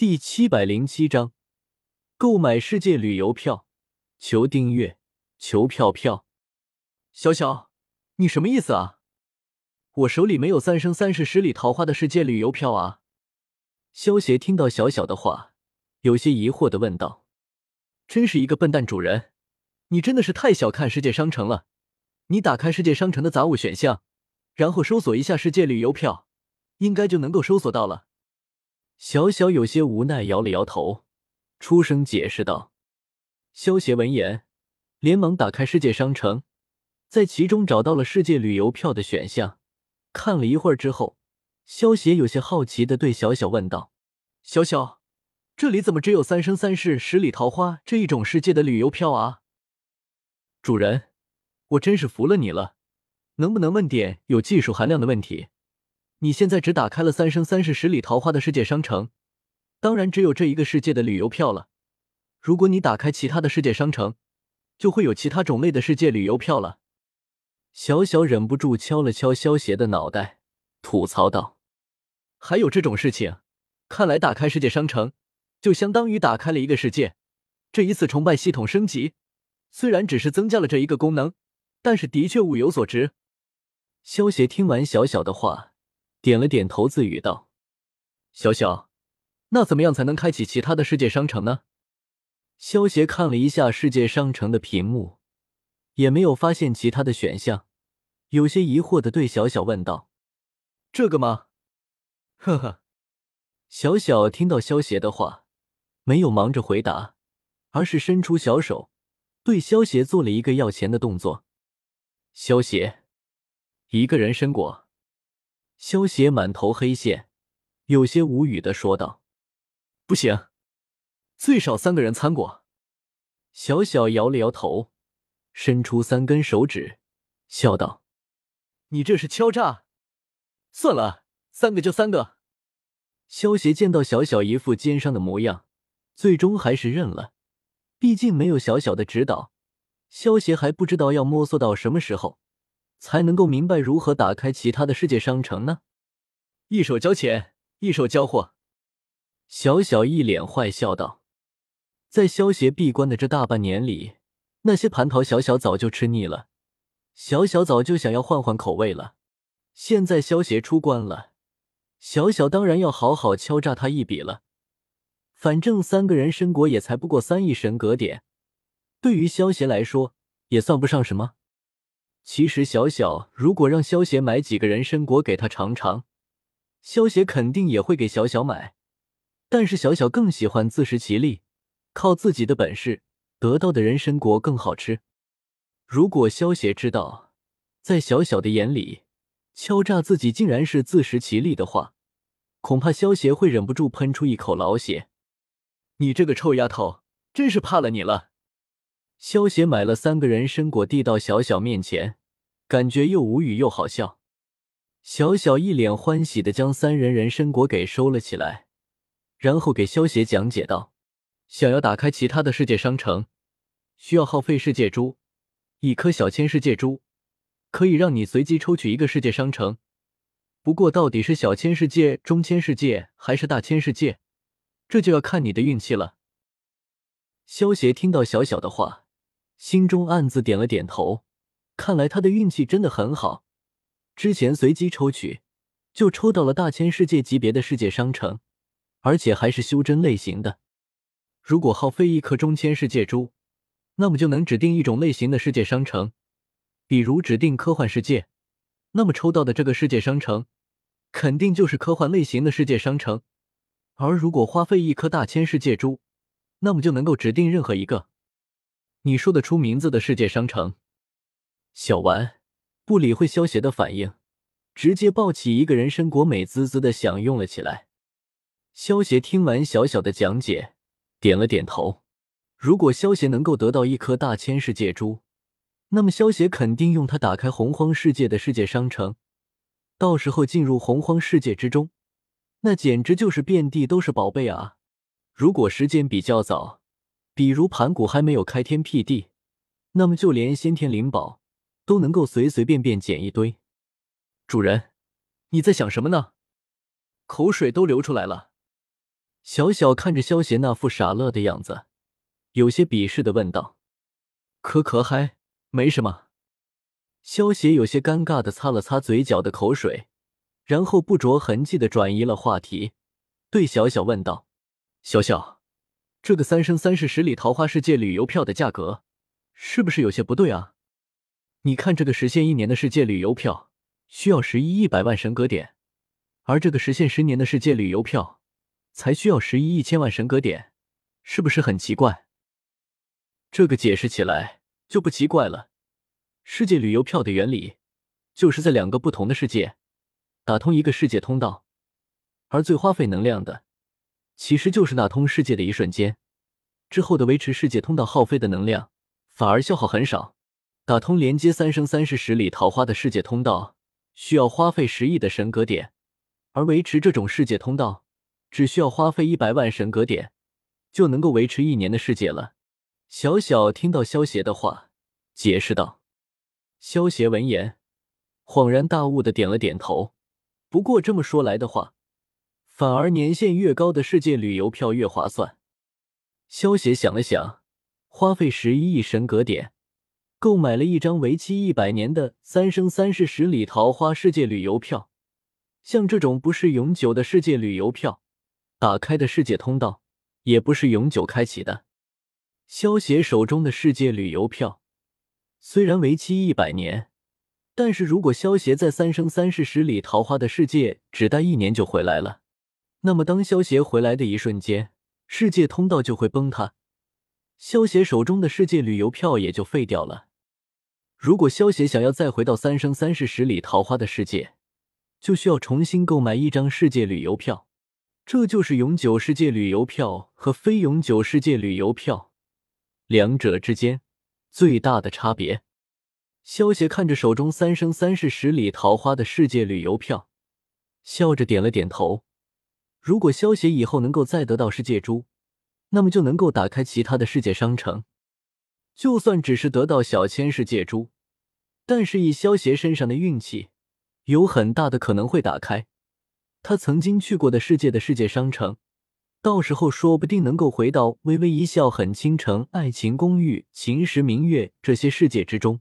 第七百零七章，购买世界旅游票，求订阅，求票票。小小，你什么意思啊？我手里没有三生三世十里桃花的世界旅游票啊！萧协听到小小的话，有些疑惑的问道：“真是一个笨蛋，主人，你真的是太小看世界商城了。你打开世界商城的杂物选项，然后搜索一下世界旅游票，应该就能够搜索到了。”小小有些无奈，摇了摇头，出声解释道：“萧协闻言，连忙打开世界商城，在其中找到了世界旅游票的选项。看了一会儿之后，萧协有些好奇的对小小问道：‘小小，这里怎么只有三生三世十里桃花这一种世界的旅游票啊？’主人，我真是服了你了，能不能问点有技术含量的问题？”你现在只打开了三生三世十里桃花的世界商城，当然只有这一个世界的旅游票了。如果你打开其他的世界商城，就会有其他种类的世界旅游票了。小小忍不住敲了敲萧邪的脑袋，吐槽道：“还有这种事情？看来打开世界商城就相当于打开了一个世界。这一次崇拜系统升级，虽然只是增加了这一个功能，但是的确物有所值。”萧邪听完小小的话。点了点头，自语道：“小小，那怎么样才能开启其他的世界商城呢？”萧协看了一下世界商城的屏幕，也没有发现其他的选项，有些疑惑的对小小问道：“这个吗？”呵呵，小小听到萧协的话，没有忙着回答，而是伸出小手，对萧协做了一个要钱的动作。萧协，一个人参果。萧邪满头黑线，有些无语的说道：“不行，最少三个人参过。”小小摇了摇头，伸出三根手指，笑道：“你这是敲诈？算了，三个就三个。”萧邪见到小小一副奸商的模样，最终还是认了。毕竟没有小小的指导，萧邪还不知道要摸索到什么时候。才能够明白如何打开其他的世界商城呢？一手交钱，一手交货。小小一脸坏笑道：“在萧协闭关的这大半年里，那些蟠桃小小早就吃腻了，小小早就想要换换口味了。现在萧协出关了，小小当然要好好敲诈他一笔了。反正三个人参果也才不过三亿神格点，对于萧协来说也算不上什么。”其实，小小如果让萧邪买几个人参果给他尝尝，萧邪肯定也会给小小买。但是，小小更喜欢自食其力，靠自己的本事得到的人参果更好吃。如果萧邪知道，在小小的眼里，敲诈自己竟然是自食其力的话，恐怕萧邪会忍不住喷出一口老血。你这个臭丫头，真是怕了你了！萧协买了三个人参果，递到小小面前，感觉又无语又好笑。小小一脸欢喜的将三人人参果给收了起来，然后给萧协讲解道：“想要打开其他的世界商城，需要耗费世界珠，一颗小千世界珠可以让你随机抽取一个世界商城。不过，到底是小千世界、中千世界还是大千世界，这就要看你的运气了。”萧协听到小小的话。心中暗自点了点头，看来他的运气真的很好。之前随机抽取，就抽到了大千世界级别的世界商城，而且还是修真类型的。如果耗费一颗中千世界珠，那么就能指定一种类型的世界商城，比如指定科幻世界，那么抽到的这个世界商城，肯定就是科幻类型的世界商城。而如果花费一颗大千世界珠，那么就能够指定任何一个。你说得出名字的世界商城，小丸不理会萧邪的反应，直接抱起一个人参果，美滋滋的享用了起来。萧邪听完小小的讲解，点了点头。如果萧邪能够得到一颗大千世界珠，那么萧邪肯定用它打开洪荒世界的世界商城。到时候进入洪荒世界之中，那简直就是遍地都是宝贝啊！如果时间比较早。比如盘古还没有开天辟地，那么就连先天灵宝都能够随随便便捡一堆。主人，你在想什么呢？口水都流出来了。小小看着萧邪那副傻乐的样子，有些鄙视的问道：“可可嗨，没什么。”萧邪有些尴尬的擦了擦嘴角的口水，然后不着痕迹的转移了话题，对小小问道：“小小，这个三生三世十里桃花世界旅游票的价格，是不是有些不对啊？你看，这个实现一年的世界旅游票需要十亿一百万神格点，而这个实现十年的世界旅游票。”才需要十一亿千万神格点，是不是很奇怪？这个解释起来就不奇怪了。世界旅游票的原理就是在两个不同的世界打通一个世界通道，而最花费能量的其实就是打通世界的一瞬间之后的维持世界通道耗费的能量，反而消耗很少。打通连接三生三世十里桃花的世界通道需要花费十亿的神格点，而维持这种世界通道。只需要花费一百万神格点，就能够维持一年的世界了。小小听到萧邪的话，解释道。萧邪闻言，恍然大悟的点了点头。不过这么说来的话，反而年限越高的世界旅游票越划算。萧邪想了想，花费十一亿神格点，购买了一张为期一百年的三生三世十里桃花世界旅游票。像这种不是永久的世界旅游票。打开的世界通道也不是永久开启的。萧协手中的世界旅游票虽然为期一百年，但是如果萧协在三生三世十里桃花的世界只待一年就回来了，那么当萧协回来的一瞬间，世界通道就会崩塌，萧协手中的世界旅游票也就废掉了。如果萧协想要再回到三生三世十里桃花的世界，就需要重新购买一张世界旅游票。这就是永久世界旅游票和非永久世界旅游票两者之间最大的差别。萧邪看着手中三生三世十里桃花的世界旅游票，笑着点了点头。如果萧邪以后能够再得到世界珠，那么就能够打开其他的世界商城。就算只是得到小千世界珠，但是以萧邪身上的运气，有很大的可能会打开。他曾经去过的世界的世界商城，到时候说不定能够回到《微微一笑很倾城》《爱情公寓》《秦时明月》这些世界之中。